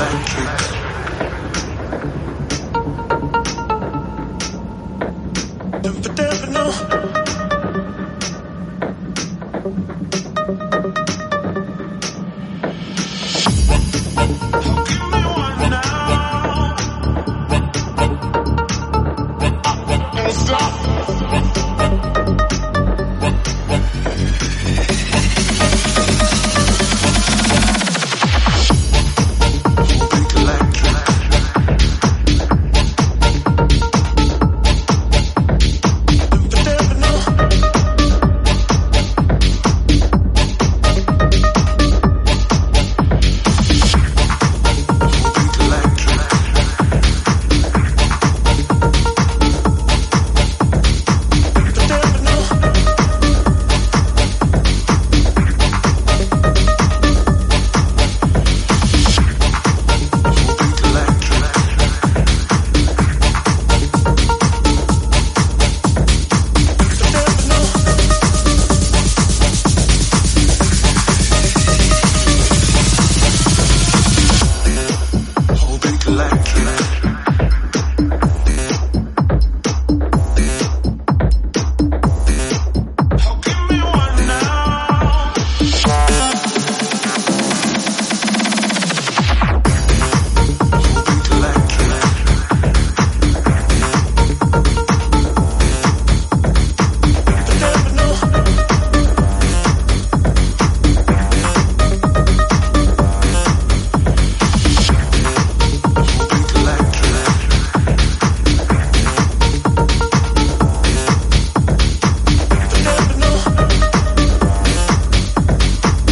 electric. Never, never know. like it.